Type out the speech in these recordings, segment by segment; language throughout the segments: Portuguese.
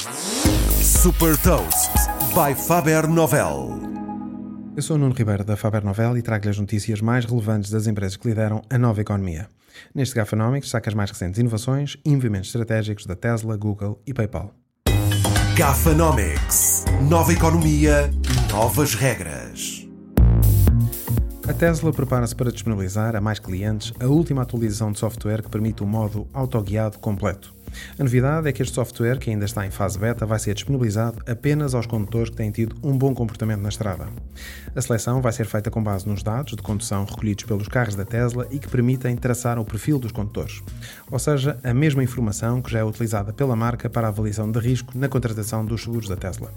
Super Toast by Faber Novel. Eu sou o Nuno Ribeiro da Faber Novel e trago-lhe as notícias mais relevantes das empresas que lideram a nova economia. Neste Gafanomics saca as mais recentes inovações e movimentos estratégicos da Tesla, Google e PayPal. Gafanomics. Nova economia, novas regras. A Tesla prepara-se para disponibilizar a mais clientes a última atualização de software que permite o modo autoguiado completo. A novidade é que este software, que ainda está em fase beta, vai ser disponibilizado apenas aos condutores que têm tido um bom comportamento na estrada. A seleção vai ser feita com base nos dados de condução recolhidos pelos carros da Tesla e que permitem traçar o perfil dos condutores, ou seja, a mesma informação que já é utilizada pela marca para a avaliação de risco na contratação dos seguros da Tesla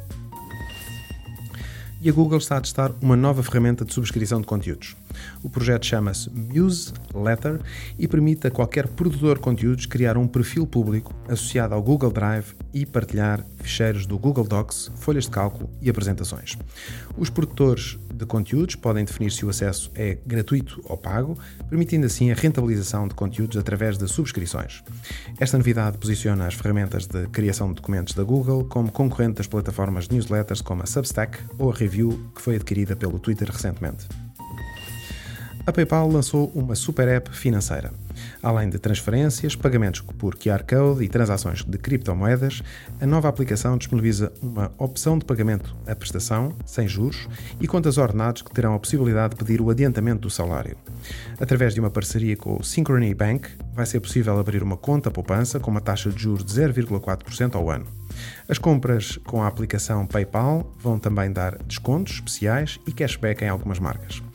e a Google está a testar uma nova ferramenta de subscrição de conteúdos. O projeto chama-se Muse Letter e permite a qualquer produtor de conteúdos criar um perfil público associado ao Google Drive e partilhar ficheiros do Google Docs, folhas de cálculo e apresentações. Os produtores de conteúdos podem definir se o acesso é gratuito ou pago, permitindo assim a rentabilização de conteúdos através de subscrições. Esta novidade posiciona as ferramentas de criação de documentos da Google como concorrente das plataformas de newsletters como a Substack ou a Review, que foi adquirida pelo Twitter recentemente. A PayPal lançou uma super app financeira. Além de transferências, pagamentos por QR Code e transações de criptomoedas, a nova aplicação disponibiliza uma opção de pagamento à prestação, sem juros, e contas ordenados que terão a possibilidade de pedir o adiantamento do salário. Através de uma parceria com o Synchrony Bank, vai ser possível abrir uma conta poupança com uma taxa de juros de 0,4% ao ano. As compras com a aplicação PayPal vão também dar descontos especiais e cashback em algumas marcas.